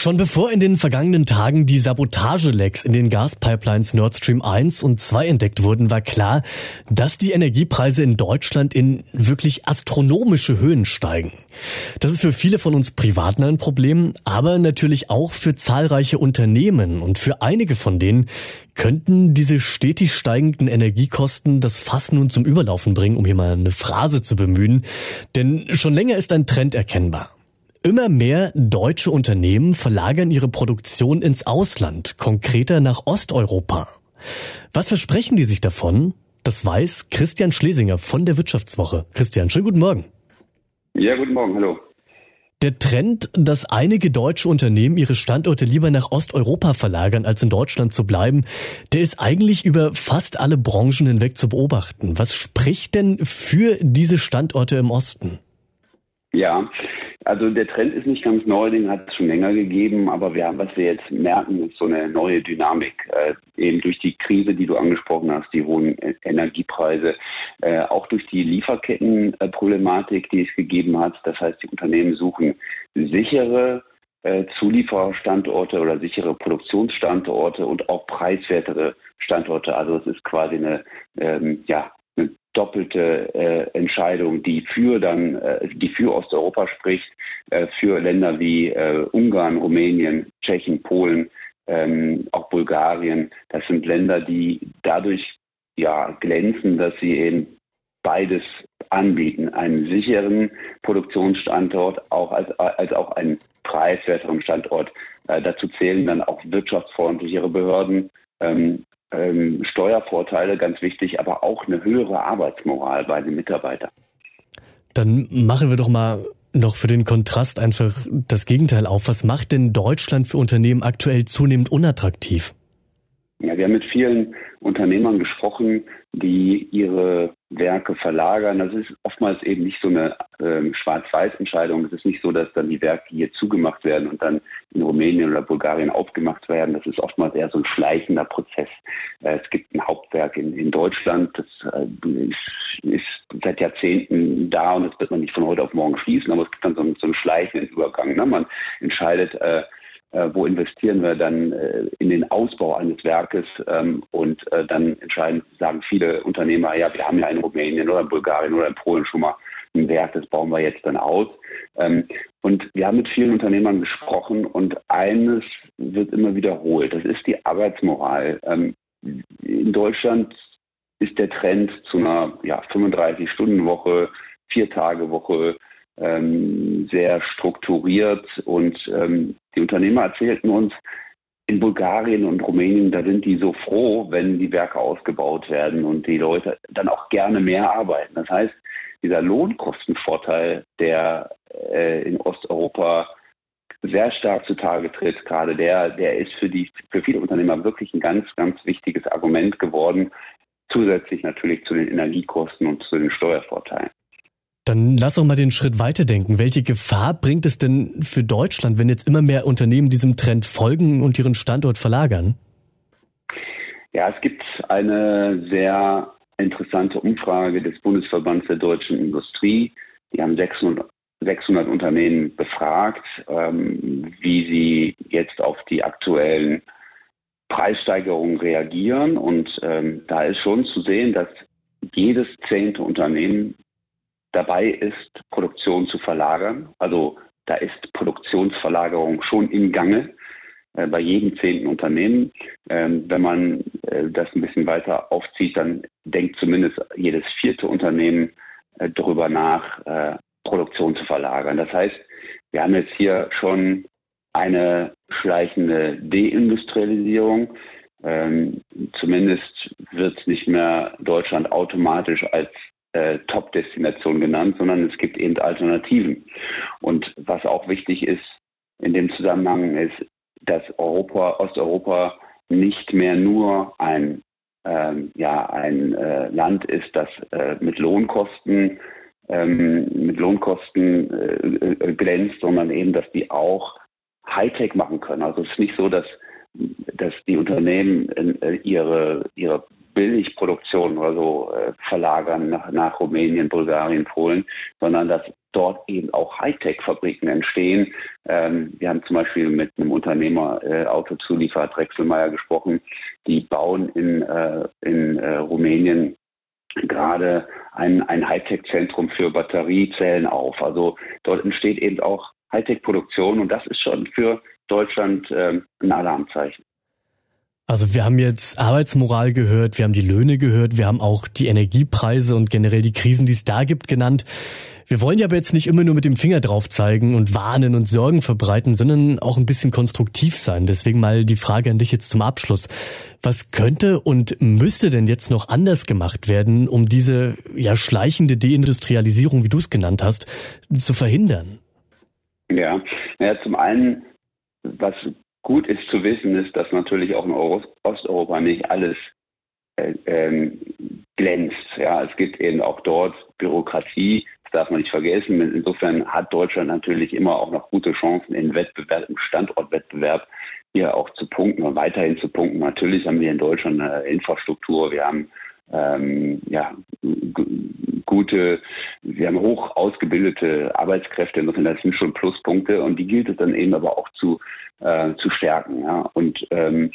Schon bevor in den vergangenen Tagen die Sabotagelecks in den Gaspipelines Nord Stream 1 und 2 entdeckt wurden, war klar, dass die Energiepreise in Deutschland in wirklich astronomische Höhen steigen. Das ist für viele von uns Privaten ein Problem, aber natürlich auch für zahlreiche Unternehmen und für einige von denen könnten diese stetig steigenden Energiekosten das Fass nun zum Überlaufen bringen, um hier mal eine Phrase zu bemühen, denn schon länger ist ein Trend erkennbar. Immer mehr deutsche Unternehmen verlagern ihre Produktion ins Ausland, konkreter nach Osteuropa. Was versprechen die sich davon? Das weiß Christian Schlesinger von der Wirtschaftswoche. Christian, schönen guten Morgen. Ja, guten Morgen, hallo. Der Trend, dass einige deutsche Unternehmen ihre Standorte lieber nach Osteuropa verlagern, als in Deutschland zu bleiben, der ist eigentlich über fast alle Branchen hinweg zu beobachten. Was spricht denn für diese Standorte im Osten? Ja, also der Trend ist nicht ganz neu, den hat es schon länger gegeben, aber wir, was wir jetzt merken, ist so eine neue Dynamik. Äh, eben durch die Krise, die du angesprochen hast, die hohen Energiepreise, äh, auch durch die Lieferkettenproblematik, die es gegeben hat. Das heißt, die Unternehmen suchen sichere äh, Zulieferstandorte oder sichere Produktionsstandorte und auch preiswertere Standorte. Also es ist quasi eine ähm, ja, doppelte äh, Entscheidung, die für dann, äh, die für Osteuropa spricht, äh, für Länder wie äh, Ungarn, Rumänien, Tschechien, Polen, ähm, auch Bulgarien. Das sind Länder, die dadurch ja glänzen, dass sie eben beides anbieten, einen sicheren Produktionsstandort, auch als, als auch einen preiswerteren Standort. Äh, dazu zählen dann auch wirtschaftsfreundlichere Behörden, ähm, ähm, Steuervorteile, ganz wichtig, aber auch eine höhere Arbeitsmoral bei den Mitarbeitern. Dann machen wir doch mal noch für den Kontrast einfach das Gegenteil auf. Was macht denn Deutschland für Unternehmen aktuell zunehmend unattraktiv? Ja, wir haben mit vielen Unternehmern gesprochen, die ihre Werke verlagern. Das ist oftmals eben nicht so eine ähm, Schwarz-Weiß-Entscheidung. Es ist nicht so, dass dann die Werke hier zugemacht werden und dann in Rumänien oder Bulgarien aufgemacht werden. Das ist oftmals eher so ein schleichender Prozess. Äh, es gibt ein Hauptwerk in, in Deutschland, das äh, ist, ist, seit Jahrzehnten da und das wird man nicht von heute auf morgen schließen, aber es gibt dann so einen, so einen schleichenden Übergang. Ne? Man entscheidet, äh, wo investieren wir dann äh, in den Ausbau eines Werkes ähm, und äh, dann entscheiden, sagen viele Unternehmer, ja, wir haben ja in Rumänien oder in Bulgarien oder in Polen schon mal ein Werk, das bauen wir jetzt dann aus. Ähm, und wir haben mit vielen Unternehmern gesprochen und eines wird immer wiederholt, das ist die Arbeitsmoral. Ähm, in Deutschland ist der Trend zu einer ja, 35-Stunden-Woche, Vier-Tage-Woche, ähm, sehr strukturiert und ähm, die Unternehmer erzählten uns, in Bulgarien und Rumänien, da sind die so froh, wenn die Werke ausgebaut werden und die Leute dann auch gerne mehr arbeiten. Das heißt, dieser Lohnkostenvorteil, der äh, in Osteuropa sehr stark zutage tritt, gerade der, der ist für die, für viele Unternehmer wirklich ein ganz, ganz wichtiges Argument geworden, zusätzlich natürlich zu den Energiekosten und zu den Steuervorteilen. Dann lass doch mal den Schritt weiterdenken. Welche Gefahr bringt es denn für Deutschland, wenn jetzt immer mehr Unternehmen diesem Trend folgen und ihren Standort verlagern? Ja, es gibt eine sehr interessante Umfrage des Bundesverbands der deutschen Industrie. Die haben 600, 600 Unternehmen befragt, ähm, wie sie jetzt auf die aktuellen Preissteigerungen reagieren. Und ähm, da ist schon zu sehen, dass jedes zehnte Unternehmen dabei ist, Produktion zu verlagern. Also da ist Produktionsverlagerung schon im Gange äh, bei jedem zehnten Unternehmen. Ähm, wenn man äh, das ein bisschen weiter aufzieht, dann denkt zumindest jedes vierte Unternehmen äh, darüber nach, äh, Produktion zu verlagern. Das heißt, wir haben jetzt hier schon eine schleichende Deindustrialisierung. Ähm, zumindest wird nicht mehr Deutschland automatisch als äh, Top-Destination genannt, sondern es gibt eben Alternativen. Und was auch wichtig ist in dem Zusammenhang ist, dass Europa, Osteuropa nicht mehr nur ein, ähm, ja, ein äh, Land ist, das äh, mit Lohnkosten ähm, mit Lohnkosten äh, äh, glänzt, sondern eben, dass die auch Hightech machen können. Also es ist nicht so, dass dass die Unternehmen äh, ihre ihre Billigproduktion oder so äh, verlagern nach, nach Rumänien, Bulgarien, Polen, sondern dass dort eben auch Hightech-Fabriken entstehen. Ähm, wir haben zum Beispiel mit einem Unternehmer, äh, Autozulieferer Drechselmeier gesprochen, die bauen in, äh, in äh, Rumänien gerade ein, ein Hightech-Zentrum für Batteriezellen auf. Also dort entsteht eben auch Hightech-Produktion und das ist schon für Deutschland ähm, ein Alarmzeichen. Also wir haben jetzt Arbeitsmoral gehört, wir haben die Löhne gehört, wir haben auch die Energiepreise und generell die Krisen, die es da gibt, genannt. Wir wollen ja aber jetzt nicht immer nur mit dem Finger drauf zeigen und warnen und Sorgen verbreiten, sondern auch ein bisschen konstruktiv sein. Deswegen mal die Frage an dich jetzt zum Abschluss. Was könnte und müsste denn jetzt noch anders gemacht werden, um diese ja schleichende Deindustrialisierung, wie du es genannt hast, zu verhindern? Ja, ja zum einen, was gut ist zu wissen, ist, dass natürlich auch in Osteuropa nicht alles äh, ähm, glänzt. Ja, es gibt eben auch dort Bürokratie, das darf man nicht vergessen. Insofern hat Deutschland natürlich immer auch noch gute Chancen im Wettbewerb, im Standortwettbewerb hier auch zu punkten und weiterhin zu punkten. Natürlich haben wir in Deutschland eine Infrastruktur, wir haben ähm, ja, gute, wir haben hoch ausgebildete Arbeitskräfte, das sind schon Pluspunkte und die gilt es dann eben aber auch zu, äh, zu stärken. Ja. Und ähm,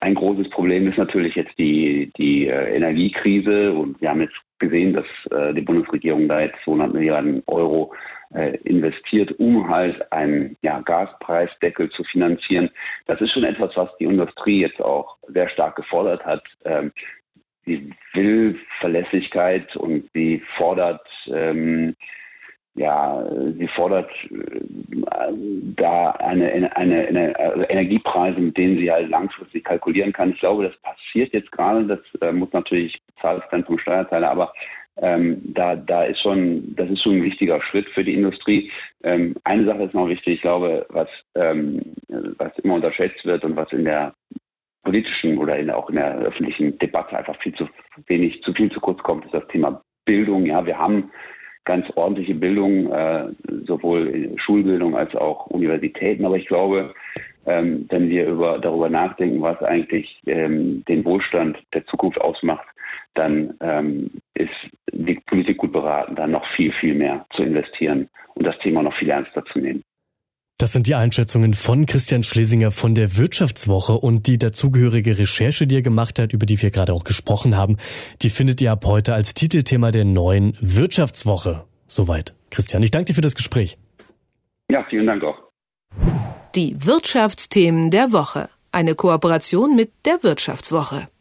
ein großes Problem ist natürlich jetzt die, die äh, Energiekrise und wir haben jetzt gesehen, dass äh, die Bundesregierung da jetzt 200 Milliarden Euro äh, investiert, um halt einen ja, Gaspreisdeckel zu finanzieren. Das ist schon etwas, was die Industrie jetzt auch sehr stark gefordert hat. Ähm, sie will Verlässlichkeit und sie fordert ähm, ja, sie fordert äh, da eine, eine, eine, also Energiepreise, mit denen sie halt langfristig kalkulieren kann. Ich glaube, das passiert jetzt gerade. Das äh, muss natürlich bezahlt werden vom Steuerzahler, aber ähm, da, da ist schon, das ist schon ein wichtiger Schritt für die Industrie. Ähm, eine Sache ist noch wichtig, ich glaube, was, ähm, was immer unterschätzt wird und was in der politischen oder in, auch in der öffentlichen Debatte einfach viel zu wenig, zu viel zu kurz kommt, ist das Thema Bildung. Ja, wir haben ganz ordentliche Bildung, äh, sowohl Schulbildung als auch Universitäten. Aber ich glaube, ähm, wenn wir über, darüber nachdenken, was eigentlich ähm, den Wohlstand der Zukunft ausmacht, dann ähm, ist die Politik gut beraten, da noch viel, viel mehr zu investieren und das Thema noch viel ernster zu nehmen. Das sind die Einschätzungen von Christian Schlesinger von der Wirtschaftswoche und die dazugehörige Recherche, die er gemacht hat, über die wir gerade auch gesprochen haben, die findet ihr ab heute als Titelthema der neuen Wirtschaftswoche. Soweit. Christian, ich danke dir für das Gespräch. Ja, vielen Dank auch. Die Wirtschaftsthemen der Woche. Eine Kooperation mit der Wirtschaftswoche.